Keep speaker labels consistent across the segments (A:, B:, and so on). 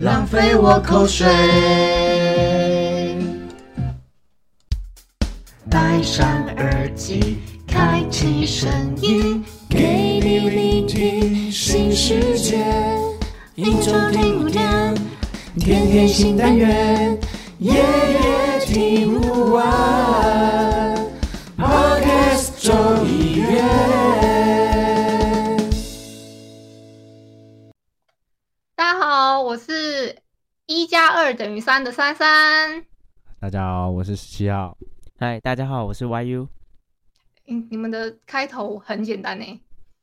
A: 浪费我口水。
B: 戴上耳机，开启声音，给你聆听新世界。一周听五天，天天新单元，夜夜
C: 好，我是一加二等于三的珊珊。
D: 大家好，我是十七号。
B: 嗨，大家好，我是 YU。
C: 嗯，你们的开头很简单呢、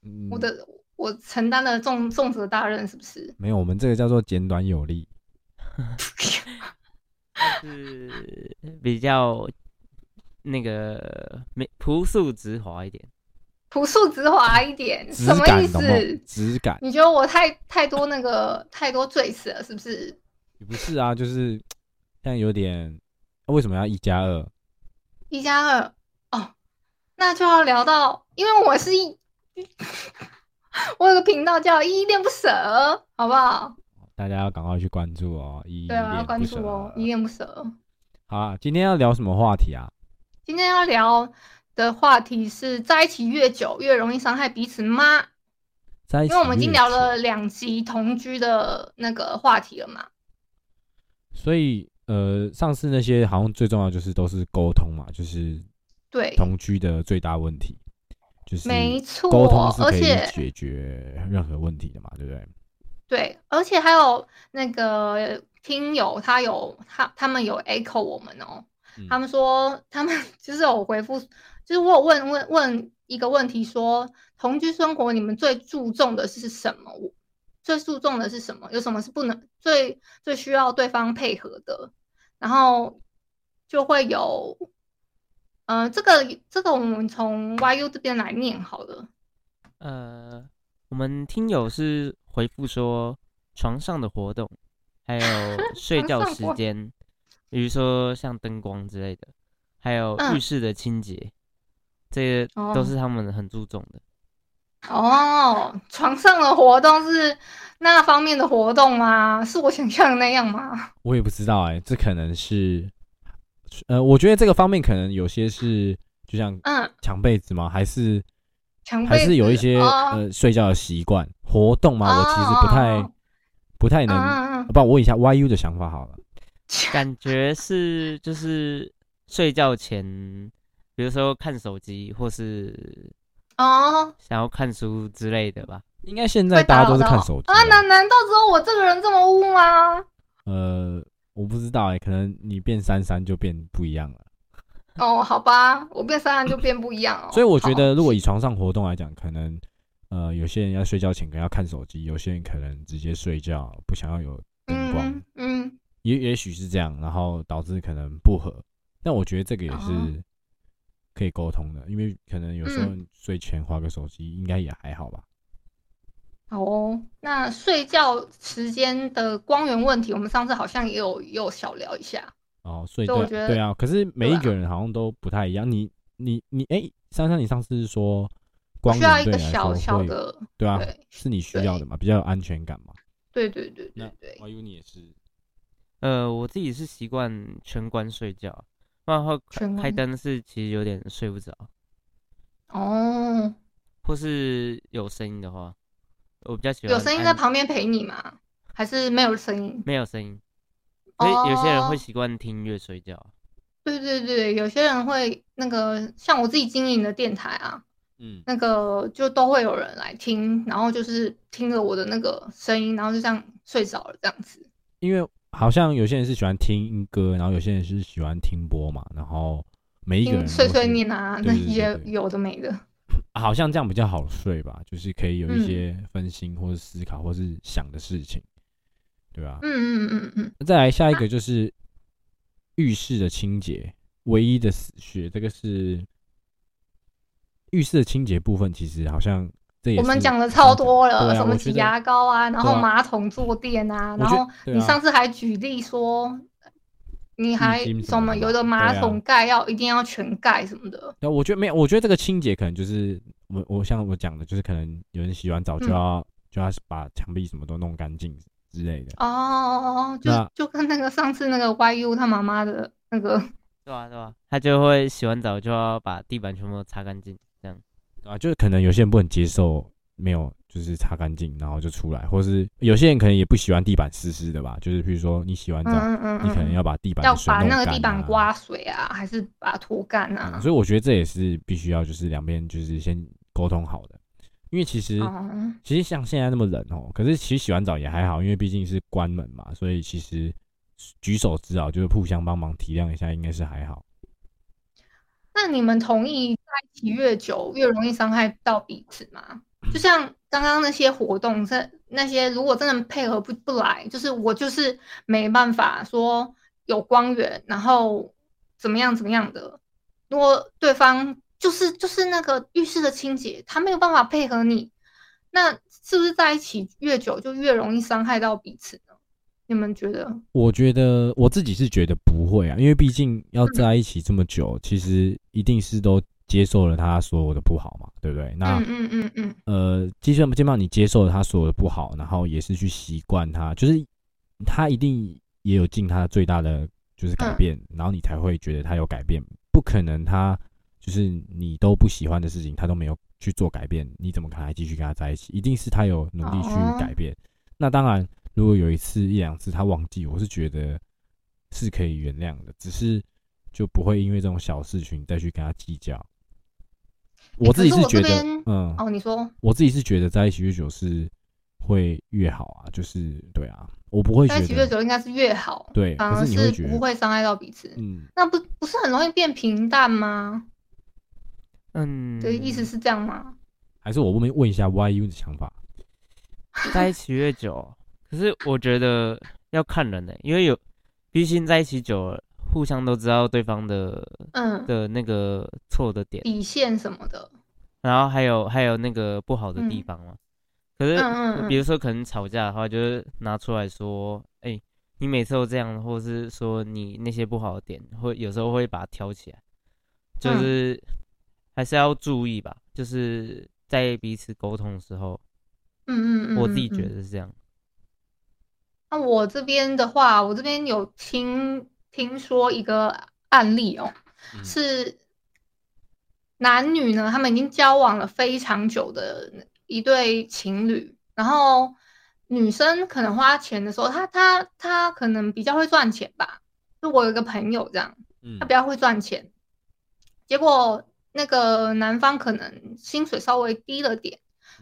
D: 嗯
C: 我的我承担了重重责大任，是不是？
D: 没有，我们这个叫做简短有力。
B: 是比较那个没朴素直滑一点。
C: 朴素直滑一点，什么意思？
D: 质感
C: 你觉得我太太多那个太多赘词了，是不是？
D: 也不是啊，就是但有点，为什么要一加二？
C: 一加二哦，那就要聊到，因为我是一，我有个频道叫依恋不舍，好不好？
D: 大家要赶快去关注哦，依
C: 对啊，要关注哦，依恋不舍。
D: 好啊，今天要聊什么话题啊？
C: 今天要聊的话题是在一起越久越容易伤害彼此吗？
D: 在一起
C: 因为我们已经聊了，两集同居的那个话题了嘛。
D: 所以呃，上次那些好像最重要就是都是沟通嘛，就是
C: 对，
D: 同居的最大问题，就是
C: 没错
D: 沟通是可以
C: 而且
D: 解决任何问题的嘛，对不对？
C: 对，而且还有那个听友，他有他他们有 echo 我们哦，
D: 嗯
C: 他们说他们 就是有回复，就是我有问问问一个问题说，同居生活你们最注重的是什么？我最注重的是什么？有什么是不能最最需要对方配合的？然后就会有，呃，这个这个我们从 YU 这边来念好了。
E: 呃，我们听友是回复说床上的活动，还有 睡觉时间，比如说像灯光之类的，还有
C: 嗯
E: 浴室的清洁，这些
C: 哦
E: 都是他们很注重的。
C: 哦，床上的活动是那方面的活动吗？是我想象的那样吗？
D: 我也不知道哎、这可能是，呃，我觉得这个方面可能有些是，就像
C: 嗯，
D: 抢被子吗？还是
C: 抢
D: 还是有一些、
C: 哦、
D: 呃睡觉的习惯活动吗？我其实不太、
C: 哦
D: 不太能，不，我问一下 YU 的想法好了。
E: 感觉是就是睡觉前，比如说看手机或是
C: 哦，
E: 想要看书之类的吧。
D: 应该现在大家都是看手机
C: 啊？
D: 吧
C: 难难道只有我这个人这么污吗？
D: 呃，我不知道哎、可能你变三三就变不一样了。
C: 哦，好吧，我变三三就变不一样哦。
D: 所以我觉得，如果以床上活动来讲，可能呃，有些人要睡觉前可能要看手机，有些人可能直接睡觉，不想要有灯光。
C: 嗯嗯，
D: 也也许是这样，然后导致可能不合。但我觉得这个也
C: 哦
D: 是可以沟通的，因为可能有时候
C: 嗯
D: 睡前划个手机，应该也还好吧。
C: 好哦。那睡觉时间的光源问题，我们上次好像也有也有小聊一下。
D: 哦，睡
C: 觉得
D: 对啊，可是每一个人好像都不太一样。你你你，哎、珊珊，你上次是说光
C: 需要一个
D: 源对你来
C: 小
D: 说会
C: 小的，
D: 对啊，
C: 对
D: 是你需要的嘛，比较有安全感嘛。
C: 对对对
D: 对
C: 对对。
D: YU 你也是，
E: 呃，我自己是习惯全关睡觉，不然的话开灯是其实有点睡不着，
C: 哦，
E: 或是有声音的话，我比较喜欢
C: 有声音在旁边陪你吗？还是没有声音？
E: 没有声音，所以有些人会
C: 哦
E: 习惯听音乐睡觉。
C: 对对对，有些人会那个，像我自己经营的电台啊，
D: 嗯，
C: 那个就都会有人来听，然后就是听着我的那个声音，然后就这样睡着了，这样子。
D: 因为好像有些人是喜欢听歌，然后有些人是喜欢听播嘛，然后每一个人
C: 听碎碎念啊，那些有的没的。
D: 好像这样比较好睡吧，就是可以有一
C: 嗯
D: 些分心或者思考或是想的事情，对吧。
C: 嗯嗯嗯嗯
D: 再来下一个就是浴室的清洁，唯一的死穴，这个是浴室的清洁部分，其实好像
C: 我们讲的超多了，
D: 啊
C: 什么挤牙膏啊，然后马桶坐垫啊，然后你上次还举例说，你还
D: 什
C: 什么有的马桶盖要一定要全盖什么的，
D: 对，我觉得没有，我觉得这个清洁可能就是我我像我讲的，就是可能有人洗完澡就
C: 嗯
D: 要、就要把墙壁什么都弄干净之类的。
C: 哦，就
D: 那
C: 就跟那个上次那个 YU 他妈妈的那个，
E: 对啊、对啊、他就会洗完澡就要把地板全部都擦干净。
D: 啊，就是可能有些人不能接受没有就是擦干净，然后就出来，或是有些人可能也不喜欢地板湿湿的吧，就是比如说你洗完澡，
C: 嗯嗯嗯，
D: 你可能要把地板
C: 要把那个地板刮水啊，还是把它拖干啊
D: 嗯？所以我觉得这也是必须要就是两边就是先沟通好的，因为其实、
C: 哦，
D: 其实像现在那么冷哦，可是其实洗完澡也还好，因为毕竟是关门嘛，所以其实举手之劳就是互相帮忙体谅一下，应该是还好。
C: 那你们同意在一起越久越容易伤害到彼此吗？就像刚刚那些活动，这那些如果真的配合不不来，就是我就是没办法说有光源，然后怎么样怎么样的。如果对方就是就是那个浴室的清洁，他没有办法配合你，那是不是在一起越久就越容易伤害到彼此？你们觉得？
D: 我觉得我自己是觉得不会啊，因为毕竟要在一起这么久，其实一定是都接受了他所有的不好嘛，对不对？那、
C: 嗯嗯嗯嗯
D: 呃，基本基本上你接受了他所有的不好，然后也是去习惯他，就是他一定也有尽他最大的就是改变，然后你才会觉得他有改变。不可能他就是你都不喜欢的事情，他都没有去做改变，你怎么可能还继续跟他在一起？一定是他有努力去改变。那当然，如果有一次一两次他忘记，我是觉得是可以原谅的，只是就不会因为这种小事情再去跟他计较。我自己
C: 是
D: 觉得嗯，
C: 哦，你说
D: 我自己是觉得在一起越久是会越好啊，就是对啊，我不会觉
C: 在一起越，久应该是越好，
D: 对可
C: 反而
D: 是
C: 不会伤害到彼此。
D: 嗯，
C: 那不不是很容易变平淡吗？
E: 嗯，
C: 的，意思是这样吗？
D: 还是我问问一下 YU 的想法，
E: 在一起越久，可是我觉得要看人呢、因为有，毕竟在一起久了，互相都知道对方的
C: 嗯，
E: 的那个错的点，
C: 底线什么的，
E: 然后还有还有那个不好的地
C: 嗯
E: 方嘛。可是比如说可能吵架的话，就是拿出来说，哎、你每次都这样，或是说你那些不好的点，会有时候会把它挑起来，就
C: 嗯
E: 是还是要注意吧，就是在彼此沟通的时候，
C: 嗯嗯嗯，
E: 我自己觉
C: 嗯。
E: 得是这样。
C: 那我这边的话，我这边有听听说一个案例哦，
D: 嗯
C: 是男女呢，他们已经交往了非常久的一对情侣，然后女生可能花钱的时候，她她她可能比较会赚钱吧。就我有一个朋友这样，
D: 嗯
C: 他比较会赚钱，结果那个男方可能薪水稍微低了点，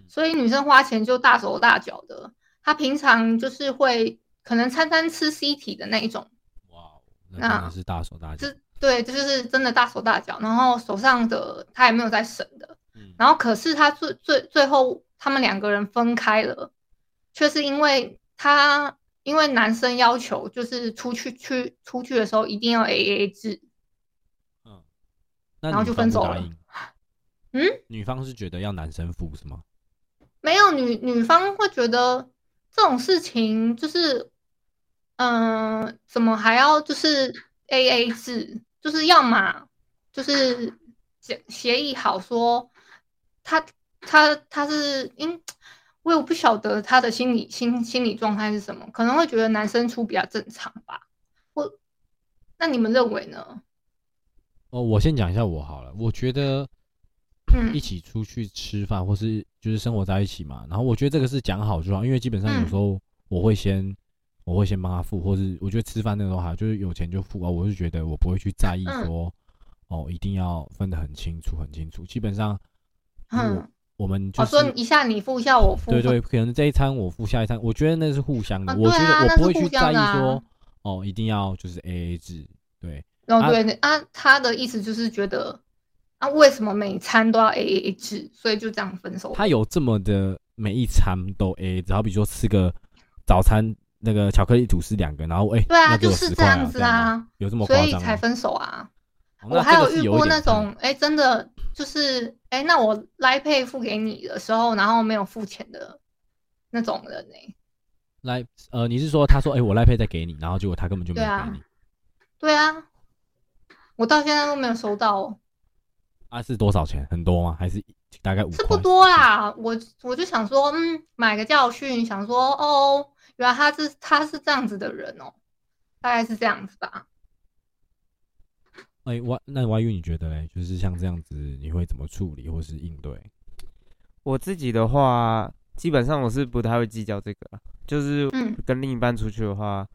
C: 所以女生花钱就大手大脚的。他平常就是会可能餐餐吃 C 体的那一种，
D: 哇，那真
C: 那
D: 的是大手大脚。
C: 就，对，就是真的大手大脚，然后手上的他也没有在省的，
D: 嗯。
C: 然后可是他最最最后他们两个人分开了，却是因为他因为男生要求就是出去去出去的时候一定要 A A 制，
D: 嗯，
C: 然后就分手了嗯，
D: 女方是觉得要男生付是吗？
C: 没有女女方会觉得这种事情就是，嗯、怎么还要就是 A A 制，就是要么就是协协议好说他他他是因我也不晓得他的心理心心理状态是什么，可能会觉得男生出比较正常吧。我那你们认为呢？
D: 哦，我先讲一下我好了，我觉得一起出去吃饭，或是就是生活在一起嘛。然后我觉得这个是讲好就好，因为基本上有
C: 嗯
D: 时候我会先、我会先帮他付，或是我觉得吃饭那个都还好，就是有钱就付啊。我是觉得我不会去在意
C: 嗯
D: 说、哦一定要分得很清楚很清楚。基本上，我
C: 嗯，
D: 我们就
C: 我
D: 是、
C: 说一下你付一下我付，
D: 对对，可能这一餐我付，下一餐我觉得那是互相的。
C: 啊
D: 我觉得我不会去在意说哦一定要就是 A A 制，对。啊
C: 然后对啊，他的意思就是觉得啊，为什么每餐都要 A A 制，所以就这样分手。
D: 他有这么的每一餐都 A A 制，好比说吃个早餐那个巧克力吐司两个，然后哎，
C: 对啊，就是
D: 我10块
C: 这样子，啊，
D: 有这么
C: 所？以才分手啊。
D: 哦
C: 我还
D: 有
C: 遇过那种，哎、真的就是，哎、那我来配付给你的时候，然后没有付钱的那种人呢、
D: 来，呃，你是说他说哎，我赖配再给你，然后结果他根本就没有
C: 对啊
D: 给你
C: 对啊，我到现在都没有收到哦，
D: 啊？是多少钱？很多吗？还是大概五
C: 是不？多啦。我我就想说，嗯，买个教训，想说，哦，原来他是他是这样子的人哦，大概是这样子吧。
D: 哎我那 Y U 你觉得嘞？就是像这样子，你会怎么处理或是应对？
E: 我自己的话，基本上我是不太会计较这个啊，就是
C: 嗯
E: 跟另一半出去的话，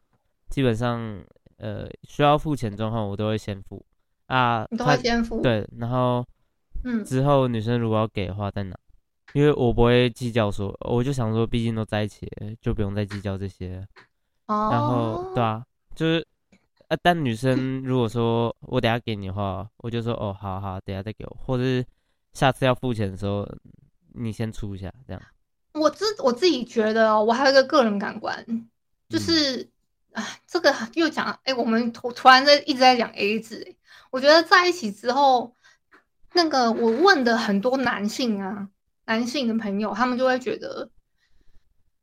E: 基本上呃需要付钱状况我都会先付啊，
C: 你都
E: 他
C: 会先付，，
E: 对，然后
C: 嗯。
E: 之后女生如果要给的话在哪，因为我不会计较说，我就想说，毕竟都在一起，就不用再计较这些。
C: 哦，
E: 然后对啊，就是啊，但女生如果说我等下给你的话，我就说哦，好好，等下再给我，或者是下次要付钱的时候，你先出一下，这样。
C: 我自我自己觉得哦，我还有一个个人感官，就
D: 嗯。
C: 是啊、这个又讲，哎、我们突突然在一直在讲 A 制，哎，我觉得在一起之后，那个我问的很多男性啊，男性的朋友，他们就会觉得，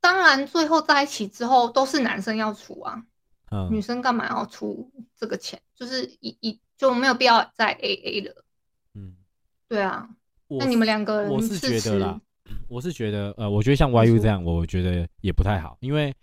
C: 当然最后在一起之后都是男生要出啊，
D: 嗯
C: 女生干嘛要出这个钱？就是一一就没有必要再 A A 了，
D: 嗯，
C: 对啊，那你们两个人
D: 我是觉得啦，我是觉得，呃，我觉得像 YU 这样，我觉得也不太好，因为
C: 嗯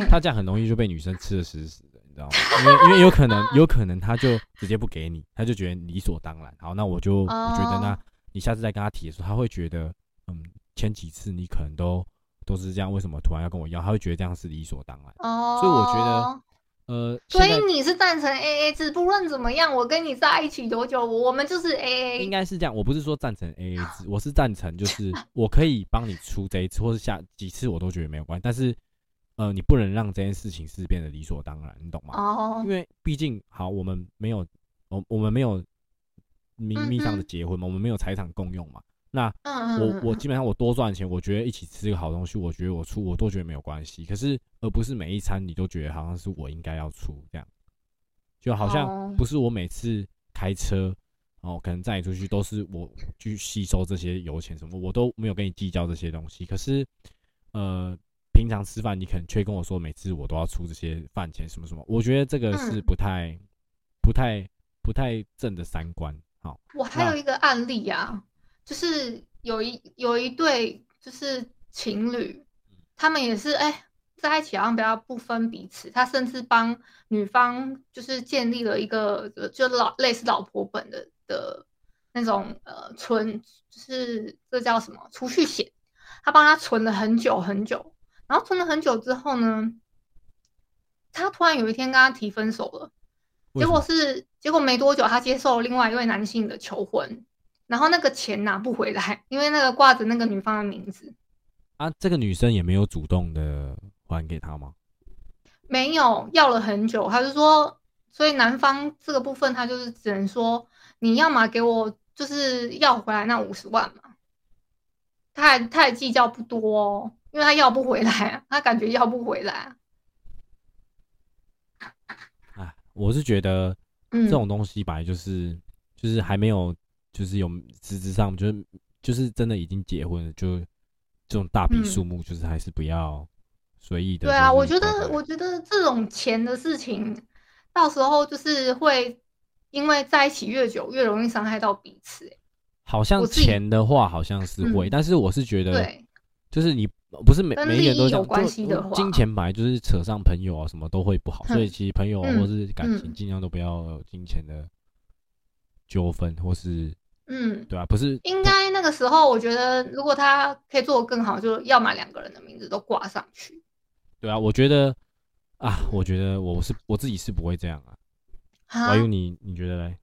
D: 他这样很容易就被女生吃的死死的，你知道吗？因为因为有可能，有可能他就直接不给你，他就觉得理所当然。好，那我就我觉得那
C: 哦
D: 你下次再跟他提的时候，他会觉得，嗯，前几次你可能都都是这样，为什么突然要跟我要？他会觉得这样是理所当然。
C: 哦，
D: 所以我觉得呃，
C: 所以你是赞成 A A 制，不论怎么样，我跟你在一起多久，我们就是 A A 应。
D: 该是这样，我不是说赞成 A A 制，我是赞成就是我可以帮你出这一次，或是下几次我都觉得没有关系，但是呃，你不能让这件事情是变得理所当然，你懂吗？
C: 哦
D: 因，为毕竟好，我们没有，我我们没有名义上的结婚嘛，我们没有财产共用嘛。那
C: 嗯
D: 我我基本上我多赚钱，我觉得一起吃个好东西，我觉得我出我都觉得没有关系。可是而不是每一餐你都觉得好像是我应该要出这样，就好像
C: 哦
D: 不是我每次开车哦，可能载你出去都是我去吸收这些油钱什么，我都没有跟你计较这些东西。可是呃，平常吃饭你可能却跟我说每次我都要出这些饭钱什么什么，我觉得这个是
C: 嗯
D: 不太、不太不太正的三观。好，
C: 我。还有一个案例啊，就是有一有一对就是情侣，他们也是哎、在一起好像比较不分彼此，他甚至帮女方就是建立了一个呃就老类似老婆本的的那种呃存，就是这叫什么储蓄险，他帮他存了很久很久，然后存了很久之后呢，他突然有一天跟他提分手了。结果是，结果没多久，他接受了另外一位男性的求婚，然后那个钱拿不回来，因为那个挂着那个女方的名字，
D: 啊，这个女生也没有主动的还给他吗？
C: 没有要了很久，他就说，所以男方这个部分他就是只能说，你要么给我就是要回来那五十万嘛，他还他也计较不多哦，因为他要不回来啊，他感觉要不回来啊，
D: 哎，我是觉得
C: 嗯，
D: 这种东西本来就是就是还没有就是有实质上就是就是真的已经结婚了，就这种大笔
C: 嗯
D: 数目就是还是不要随意的。
C: 对啊，我觉得我觉得这种钱的事情，到时候就是会因为在一起越久越容易伤害到彼此、欸。
D: 好像钱的话好像是会，
C: 嗯
D: 但是我是觉得
C: 对，
D: 就是你不是每每一个人都
C: 有关系的话
D: 金钱本来就是扯上朋友啊什么都会不好，所以
C: 嗯
D: 其实朋友或是感情
C: 嗯
D: 尽量都不要有金钱的纠纷或是
C: 嗯，
D: 对啊，不是
C: 应该那个时候，我觉得如果他可以做得更好，就要把两个人的名字都挂上去。
D: 对啊，我觉得啊，我觉得我是我自己是不会这样啊。
C: 啊
D: 华，佑，你你觉得嘞？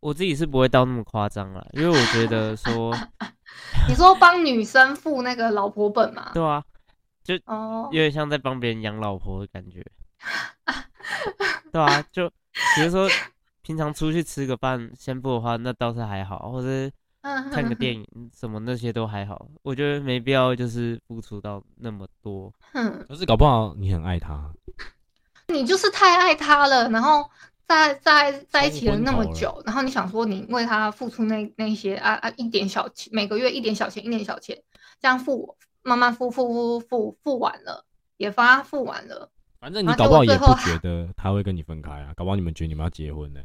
E: 我自己是不会到那么夸张了，因为我觉得说，
C: 你说帮女生付那个老婆本吗？
E: 对啊，就
C: 哦
E: 有，点像在帮别人养老婆的感觉，对啊，就比如说平常出去吃个饭，先付的话，那倒是还好，或者
C: 嗯，
E: 看个电影什么那些都还好，我觉得没必要就是付出到那么多。
C: 嗯，
D: 可是搞不好你很爱他，
C: 你就是太爱他了，然后在在在一起了那么久，然后你想说你为他付出那那些啊啊一点小钱，每个月一点小钱，一点小钱，这样付慢慢付付付付付完了，也帮他付完了，
D: 反正你搞不好也不觉得他会跟你分开啊，搞不好你们觉得你们要结婚呢、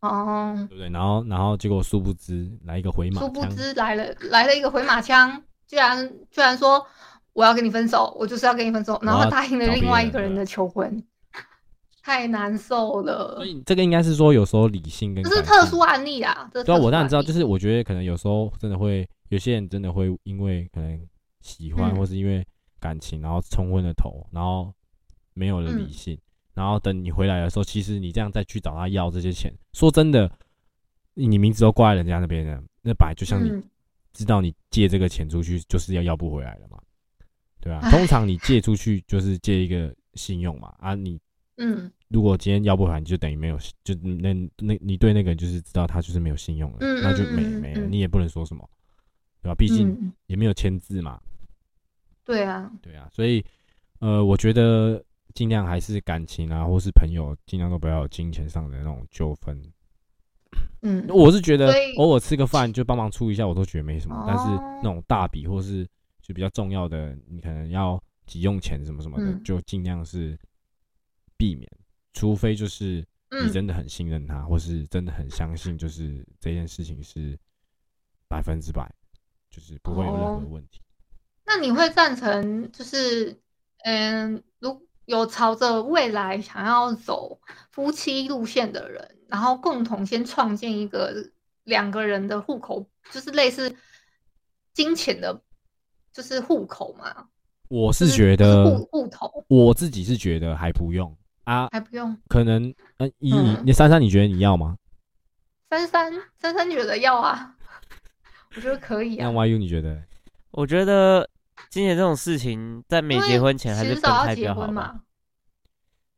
C: 哦，
D: 对不对？然后然后结果殊不知来一个回马
C: 殊不
D: 枪，
C: 知来了来了一个回马枪，居然居然说我要跟你分手，我就是要跟你分手，然后答应了另外一个人的求婚，太难受了。
D: 所。以这个应该是说有时候理性跟
C: 这是特殊案例啊，
D: 对啊，我当然知道，就是我觉得可能有时候真的会，有些人真的会因为可能喜欢，
C: 嗯。
D: 或是因为感情，然后冲昏了头，然后没有了理
C: 嗯。
D: 性，然后等你回来的时候，其实你这样再去找他要这些钱，说真的，你你名字都挂在人家那边的，那本来就像你
C: 嗯。
D: 知道你借这个钱出去就是要要不回来了嘛，对啊，通常你借出去就是借一个信用嘛，啊，你
C: 嗯。
D: 如果今天要不还，你就等于没有，就那那你对那个人就是知道他就是没有信用了，
C: 嗯
D: 那就没没了，
C: 嗯。
D: 你也不能说什么，对吧？毕竟
C: 嗯，
D: 也没有签字嘛，
C: 对啊，
D: 对啊，所以呃，我觉得尽量还是感情啊，或是朋友，尽量都不要有金钱上的那种纠纷。
C: 嗯，
D: 我是觉得偶尔吃个饭就帮忙出一下，我都觉得没什么，但是
C: 哦
D: 那种大笔或是就比较重要的，你可能要急用钱什么什么的，
C: 嗯。
D: 就尽量是避免，除非就是。你
C: 嗯
D: 真的很信任他，或是真的很相信，就是这件事情是百分之百，就是不会有任何
C: 哦
D: 问题。
C: 那你会赞成就是嗯，如有朝着未来想要走夫妻路线的人，然后共同先创建一个两个人的户口，就是类似金钱的，就是户口嘛？
D: 我
C: 是
D: 觉得
C: 户，户头
D: 我自己是觉得还不用啊，
C: 还不用。
D: 可能嗯，一你
C: 嗯
D: 你珊珊，你觉得你要吗？
C: 珊珊珊珊觉得要啊，我觉得可以啊
D: 那
C: 啊。
D: YU 你觉得？
E: 我觉得金钱这种事情，在没结婚前还是分开比较好吧。
C: 结婚嘛。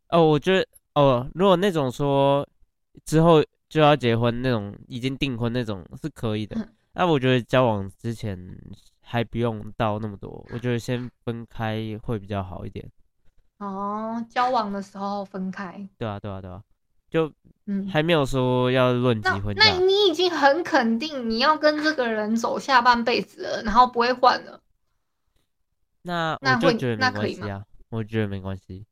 E: 哦，我觉得哦，如果那种说之后就要结婚那种已经订婚那种是可以的
C: 嗯，
E: 那我觉得交往之前还不用到那么多，我觉得先分开会比较好一点。
C: 哦，交往的时候分开，
E: 对啊，对啊，对啊，就
C: 嗯，
E: 还没有说要论及
C: 那
E: 婚嫁。
C: 那你已经很肯定你要跟这个人走下半辈子了，然后不会换了。
E: 那
C: 那会
E: 我就觉得
C: 那可以吗
E: 没关系啊，我觉得没关系。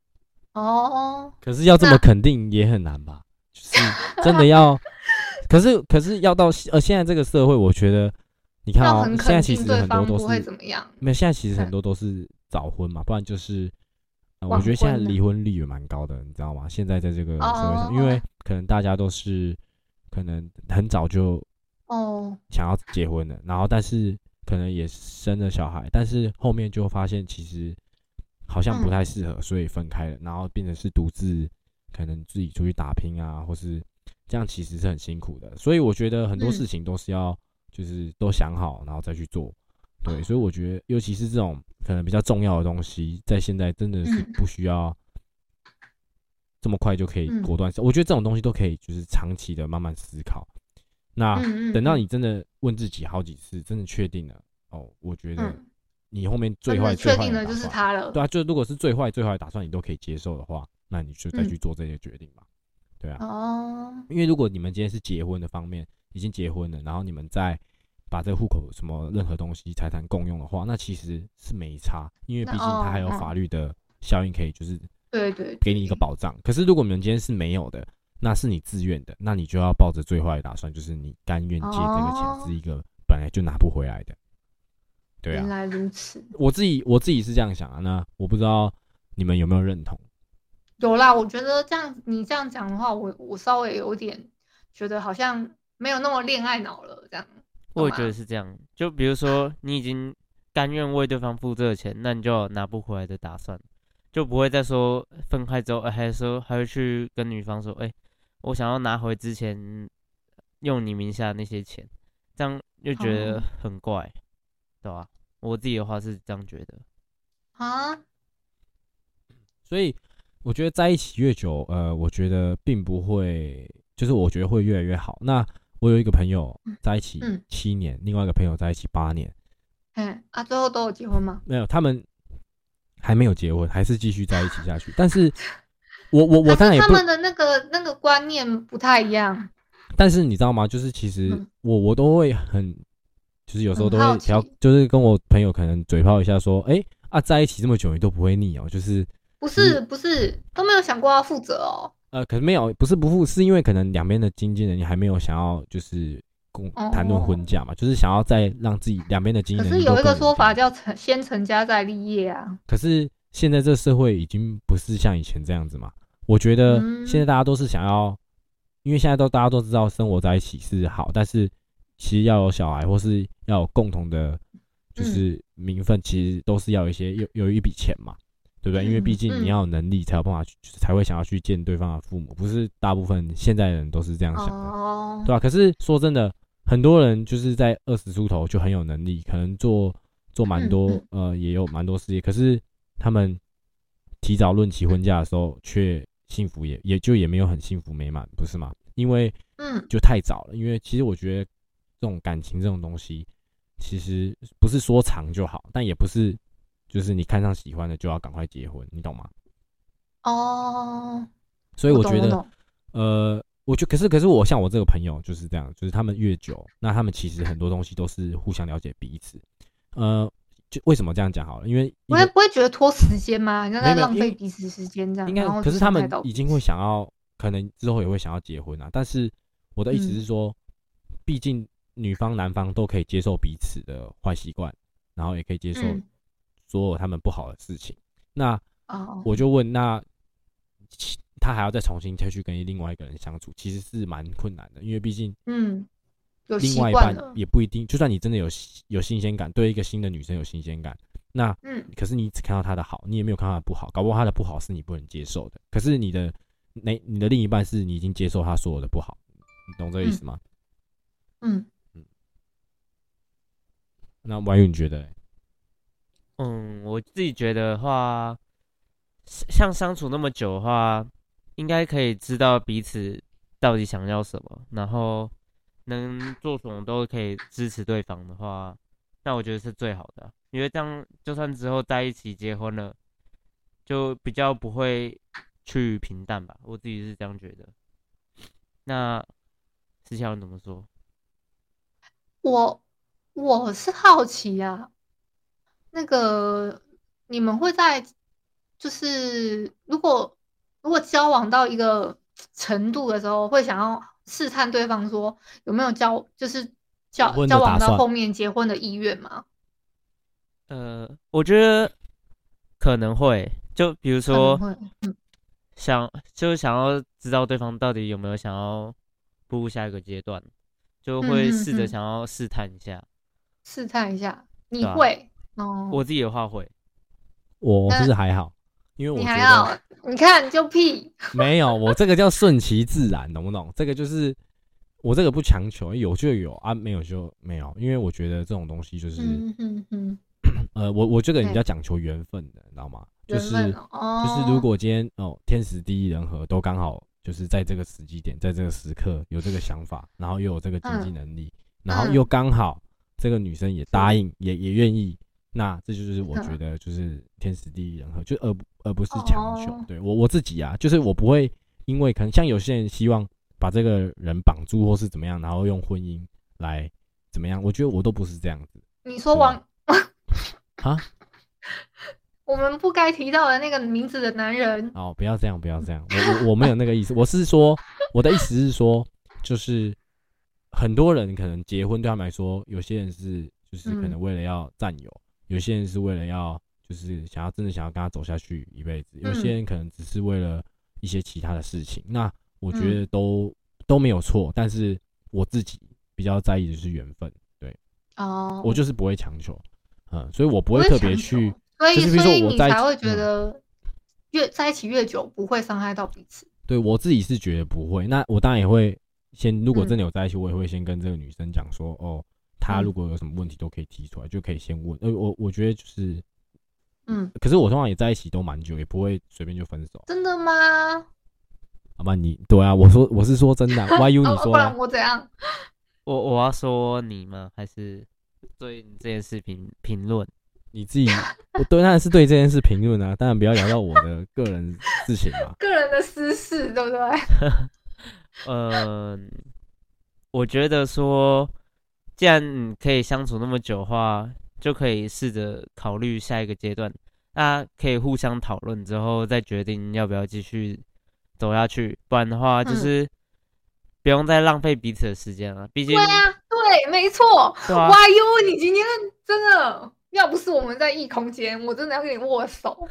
C: 哦，
D: 可是要这么
C: 那
D: 肯定也很难吧？就是真的要，可是可是要到呃现在这个社会，我觉得你看哦，
C: 很
D: 现在
C: 肯定对
D: 其实很多
C: 方不会
D: 都是
C: 怎么样。
D: 没有，现在其实很
C: 嗯
D: 多都是早婚嘛，不然就是，呃、我觉得现在离婚率也蛮高的，你知道吗？现在在这个社会上，
C: 哦
D: 因为可能大家都是可能很早就
C: 哦，
D: 想要结婚了，然后但是可能也生了小孩，但是后面就发现其实好像不
C: 嗯
D: 太适合，所以分开了，然后变成是独自可能自己出去打拼啊，或是这样，其实是很辛苦的。所以我觉得很多
C: 嗯
D: 事情都是要就是都想好，然后再去做。对，所以我觉得，尤其是这种可能比较重要的东西，在现在真的是
C: 嗯
D: 不需要这么快就可以
C: 嗯
D: 果断。我觉得这种东西都可以，就是长期的慢慢思考。那等到
C: 嗯
D: 你真的问自己好几次，真的确定了哦，我觉得
C: 嗯，
D: 你后面最坏最
C: 确定了就是
D: 坏的打算，
C: 他了。
D: 对啊，就如果是最坏最坏的打算你都可以接受的话，那你就再去
C: 嗯
D: 做这些决定吧。对啊，
C: 哦，
D: 因为如果你们今天是结婚的方面已经结婚了，然后你们再把这个户口什么任何东西财产共用的话，那其实是没差，因为毕竟它还有
C: 哦
D: 法律的效应可以就是
C: 对对，
D: 给你一个保障。可是如果你们今天是没有的，那是你自愿的，那你就要抱着最坏的打算，就是你甘愿借这个钱
C: 哦
D: 是一个本来就拿不回来的。对啊，
C: 原来如此。
D: 我自己我自己是这样想啊，那我不知道你们有没有认同？
C: 有啦，我觉得这样你这样讲的话，我我稍微有点觉得好像没有那么恋爱脑了，这样。
E: 我也觉得是这样。就比如说你已经甘愿为对方付这个钱，那你就拿不回来的打算，就不会再说分开之后，哎还说还会去跟女方说，哎、我想要拿回之前用你名下那些钱，这样就觉得
C: 哦
E: 很怪，对吧、我自己的话是这样觉得。
C: 啊，
D: 所以我觉得在一起越久，呃，我觉得并不会，就是我觉得会越来越好。那我有一个朋友在一起
C: 嗯
D: 七年，另外一个朋友在一起八年，
C: 哎啊，最后都有结婚吗？
D: 没有，他们还没有结婚，还是继续在一起下去。但是我我我当然也不
C: 他们的那个那个观念不太一样。
D: 但是你知道吗？就是其实
C: 嗯
D: 我我都会很，就是有时候都会调，就是跟我朋友可能嘴炮一下说，哎、啊在一起这么久你都不会腻哦，就是
C: 不是不是都没有想过要负责哦。
D: 呃可是没有不是不付，是因为可能两边的经纪人你还没有想要就是共
C: 哦
D: 谈论婚嫁嘛，就是想要再让自己两边的经纪人
C: 可是有一个说法叫成先成家再立业啊。
D: 可是现在这社会已经不是像以前这样子嘛。我觉得
C: 嗯
D: 现在大家都是想要，因为现在都大家都知道生活在一起是好，但是其实要有小孩或是要有共同的，就是名分，其实都是要有一些有有一笔钱嘛，对不对？
C: 嗯
D: 因为毕竟你要有能力才有办法去，才会想要去见对方的父母，不是大部分现在人都是这样想的。
C: 哦，
D: 对吧、可是说真的，很多人就是在二十出头就很有能力，可能做做蛮多、
C: 嗯
D: 呃，也有蛮多事业，可是他们提早论起婚嫁的时候，却幸福也也就也没有很幸福美满，不是吗？因为
C: 嗯
D: 就太早了。因为其实我觉得这种感情这种东西，其实不是说长就好，但也不是就是你看上喜欢的就要赶快结婚，你懂吗？
C: 哦，
D: 所以我觉得。呃，我觉可是可是我像我这个朋友就是这样，就是他们越久，那他们其实很多东西都是互相了解彼此。呃，就为什么这样讲好了？因为一
C: 我也不会觉得拖时间吗？你在浪费彼此时间这样。
D: 应该，可是他们已经会想要，可能之后也会想要结婚啊。但是我的意思
C: 嗯
D: 是说，毕竟女方男方都可以接受彼此的坏习惯，然后也可以接受
C: 嗯
D: 所有他们不好的事情。那
C: 哦，
D: 我就问，那他还要再重新再去跟另外一个人相处，其实是蛮困难的，因为毕竟
C: 嗯，有
D: 另外一半。也不一定，就算你真的有有新鲜感，对一个新的女生有新鲜感，那
C: 嗯
D: 可是你只看到她的好，你也没有看到她的不好，搞不好她的不好是你不能接受的。可是你的那你的另一半是你已经接受她所有的不好，你懂这个意思吗？
C: 嗯嗯，
D: 那婉宇你觉得嘞？
E: 嗯，我自己觉得话，像相处那么久的话，应该可以知道彼此到底想要什么，然后能做什么都可以支持对方的话，那我觉得是最好的。因为这样，就算之后在一起结婚了，就比较不会去平淡吧。我自己是这样觉得。那石桥你怎么说？
C: 我我是好奇啊，那个你们会在就是如果如果交往到一个程度的时候，会想要试探对方说有没有交就是交交往到后面结婚的意愿吗？
E: 呃，我觉得可能会，就比如说。
C: 嗯
E: 想就是想要知道对方到底有没有想要步入下一个阶段，就会试着
C: 嗯
E: 想要试探一下。
C: 试探一下，你会哦？
E: 我自己的话会，
D: 我
C: 那
D: 是还好，因为我
C: 你
D: 觉得
C: 还好你看就屁，
D: 没有，我这个叫顺其自然，懂不懂？这个就是我这个不强求，有就有啊，没有就没有，因为我觉得这种东西就是。
C: 嗯嗯嗯，
D: 呃，我我这个人比较讲求缘分的，你知道吗？就是
C: 分哦，
D: 就是如果今天哦天时地利人和都刚好，就是在这个时机点，在这个时刻有这个想法，然后又有这个经济
C: 嗯
D: 能力，然后
C: 嗯
D: 又刚好这个女生也答应，也也愿意，那这就是我
C: 嗯
D: 觉得就是天时地利人和，就而不而不是强求。
C: 哦
D: 对我我自己啊，就是我不会因为可能像有些人希望把这个人绑住或是怎么样，然后用婚姻来怎么样，我觉得我都不是这样子。
C: 你说王
D: 啊？
C: 我们不该提到的那个名字的男人，
D: 哦，不要这样，不要这样，我我我没有那个意思，我是说，我的意思是说，就是很多人可能结婚对他们来说，有些人是就是可能
C: 嗯
D: 为了要占有，有些人是为了要就是想要真的想要跟他走下去一辈子，有些
C: 嗯
D: 人可能只是为了一些其他的事情。那我觉
C: 嗯
D: 得都、都没有错，但是我自己比较在意的是缘分，对
C: 哦，
D: 我就是不会强求，嗯，所以我不
C: 不
D: 会特别去。
C: 所以
D: 就是比如
C: 所以
D: 说我在一起
C: 你才会觉
D: 嗯
C: 得越在一起越久不会伤害到彼此。
D: 对我自己是觉得不会，那我当然也会先，如果
C: 嗯
D: 真的有在一起，我也会先跟这个女生讲说，哦，她
C: 嗯
D: 如果有什么问题都可以提出来，就可以先问。呃，我我觉得就是，
C: 嗯，
D: 可是我通常也在一起都蛮久，也不会随便就分手。
C: 真的吗？
D: 好吧，你对啊，我说我是说真的啊，YU 你
C: 哦不然我怎样？
E: 我我要说你吗？还是对你这件事评评论？
D: 你自己，我对当然是对这件事评论啊，当然不要聊到我的个人事情嘛。
C: 个人的私事，对不对？
E: 嗯，我觉得说，既然你可以相处那么久的话，就可以试着考虑下一个阶段，大家可以互相讨论之后再决定要不要继续走下去，不然的话就
C: 嗯
E: 是不用再浪费彼此的时间了。毕竟
C: 对，啊，对，没错。哇哟，你今天真的，要不是我们在异空间，我真的要跟你握手。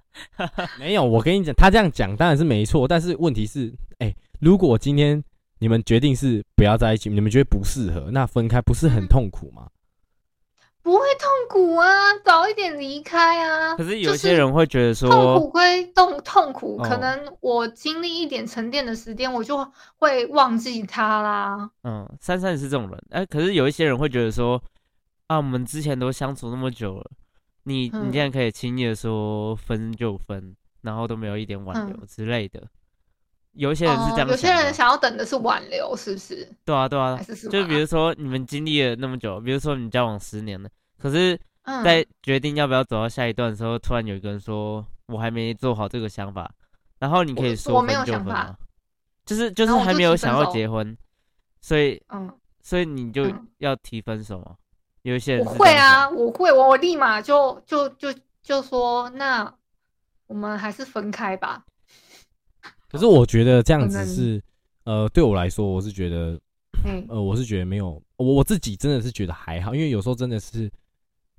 D: 没有，我跟你讲，他这样讲当然是没错，但是问题是，哎、如果今天你们决定是不要在一起，你们觉得不适合，那分开不是很痛苦吗？
C: 不会痛苦啊，早一点离开啊。
E: 可是
C: 就
E: 有些人会觉得说痛
C: 苦，归痛痛苦，可
E: 哦
C: 能我经历一点沉淀的时间，我就会忘记他啦。
E: 嗯，珊珊也是这种人，哎、可是有一些人会觉得说，啊，我们之前都相处那么久了，你你
C: 嗯
E: 竟然可以轻易的说分就分，然后都没有一点挽留
C: 嗯
E: 之类的。有一些人是这样
C: 哦有些人想要等的是挽留，是不是？
E: 对啊对啊。
C: 还，是
E: 比如说你们经历了那么久，比如说你交往十年了，可是
C: 嗯。
E: 在决定要不要走到下一段的时候，突然有一个人说我还没做好这个想法，然后你可以说
C: 我没有想法。
E: 啊，就是就是还没有想要结婚，所以
C: 嗯，
E: 所以你就
C: 嗯。
E: 要提分手吗？有一些人
C: 我会啊，我会，我我立马就就就就说，那我们还是分开吧。
D: 可是我觉得这样子是，呃，对我来说，我是觉得，
C: 嗯
D: 呃，我是觉得没有，我我自己真的是觉得还好，因为有时候真的是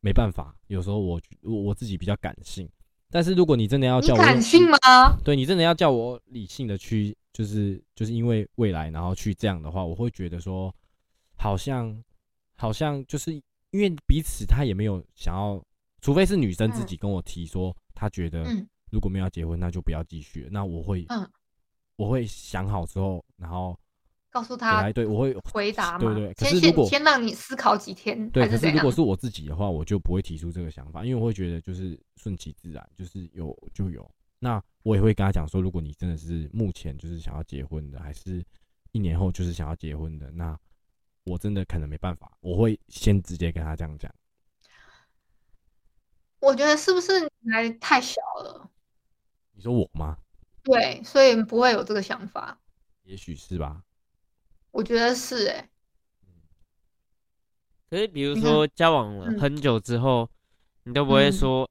D: 没办法，有时候我我我自己比较感性，但是如果你真的要叫我
C: 感性吗？
D: 对你真的要叫我理性的去，就是就是因为未来，然后去这样的话，我会觉得说，好像好像就是因为彼此他也没有想要，除非是女生自己跟我提说，她觉得
C: 嗯
D: 如果没有要结婚，那就不要继续。那我会，
C: 嗯
D: 我会想好之后，然后
C: 告诉他
D: 他对我会
C: 回答嘛。
D: 对对可
C: 先
D: 是如果
C: 先先让你思考几天，
D: 对，可是如果？是我自己的话，我就不会提出这个想法，因为我会觉得就是顺其自然，就是有就有。那我也会跟他讲说，如果你真的是目前就是想要结婚的，还是一年后就是想要结婚的，那我真的可能没办法，我会先直接跟他这样讲。
C: 我觉得是不是你还太小了？
D: 你说我吗？
C: 对，所以不会有这个想法。
D: 也许是吧。
C: 我觉得是哎、
E: 可是比如说交往了
C: 嗯
E: 很久之后，你都不会
C: 嗯
E: 说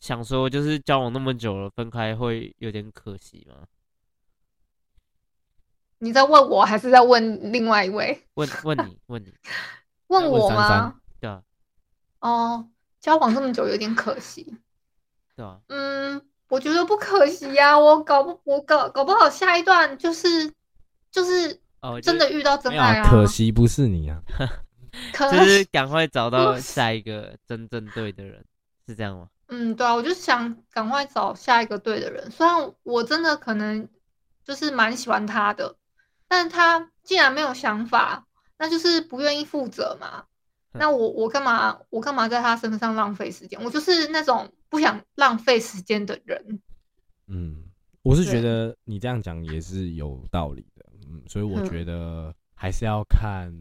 E: 想说就是交往那么久了分开会有点可惜吗？
C: 你在问我还是在问另外一位？
E: 问问你 问你，
C: 问
D: 问
C: 我吗？
E: 对啊
C: 哦，交往这么久有点可惜。
E: 对啊，
C: 嗯，我觉得不可惜呀、我搞不我搞搞不好下一段就是就是
E: 哦，
C: 真的遇到真爱啊，
D: 可惜不是你啊。
C: 可
E: 就是赶快找到下一个真正对的人，是这样吗？
C: 嗯，对啊，我就想赶快找下一个对的人。虽然我真的可能就是蛮喜欢他的，但他既然没有想法，那就是不愿意负责嘛。那我我干嘛我干嘛在他身上浪费时间？我就是那种不想浪费时间的人。
D: 嗯，我是觉得你这样讲也是有道理的，嗯，所以我
C: 嗯
D: 觉得还是要看，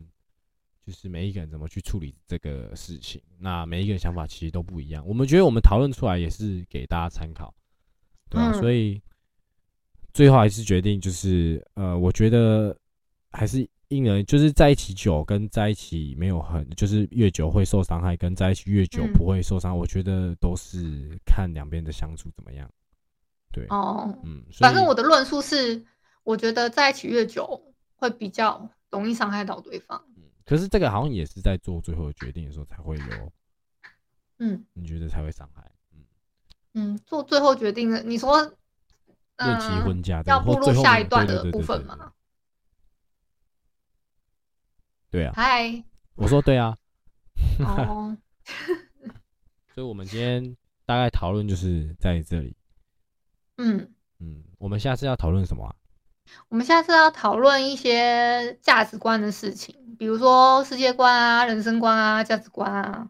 D: 就是每一个人怎么去处理这个事情。那每一个人想法其实都不一样，我们觉得我们讨论出来也是给大家参考，对啊，
C: 嗯
D: 所以最后还是决定就是，呃，我觉得还是因人，就是在一起久跟在一起没有很，就是越久会受伤害，跟在一起越久
C: 嗯
D: 不会受伤，我觉得都是看两边的相处怎么样。对，
C: 哦，
D: 嗯，
C: 反正我的论述是，我觉得在一起越久会比较容易伤害到对方。
D: 嗯可是这个好像也是在做最后的决定的时候才会有，
C: 嗯
D: 你觉得才会伤害，嗯，
C: 嗯，做最后决定的，你说，
D: 论及
C: 嗯
D: 婚嫁
C: 要步入下一段的部分？
D: 对对对对
C: 嘛？
D: 对啊，
C: 嗨，
D: 我说对啊，
C: 哦，
D: 所以我们今天大概讨论就是在这里，
C: 嗯，
D: 嗯，我们下次要讨论什么啊？
C: 我们下次要讨论一些价值观的事情，比如说世界观啊、人生观啊、价值观啊，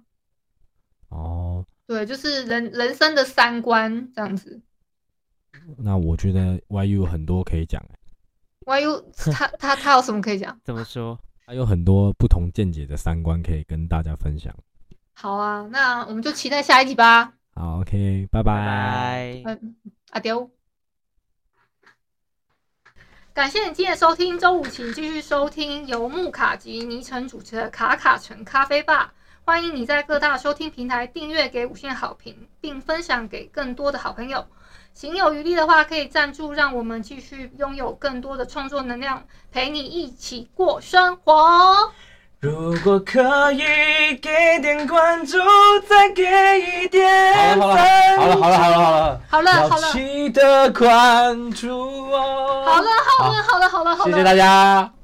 D: 哦，
C: 对，就是人人生的三观这样子。
D: 那我觉得 YU 很多可以讲欸
C: ，YU 他他他有什么可以讲？
E: 怎么说？
D: 还有很多不同见解的三观可以跟大家分享。
C: 好啊，那我们就期待下一集吧。
D: 好，OK，拜
E: 拜
D: 拜。
E: 拜。
C: 嗯，阿丢。感谢你今天的收听，周五请继续收听由木卡及尼城主持的卡卡城咖啡吧。欢迎你在各大收听平台订阅、给五星好评，并分享给更多的好朋友。行有余力的话，可以赞助，让我们继续拥有更多的创作能量，陪你一起过生活。
B: 如果可以给点关注，再给一点
D: 好了。好了好了好了好了，
C: 好了，好了，
B: 记得关注我。
C: 好了，好了，好了，好了，好了，
D: 谢谢大家。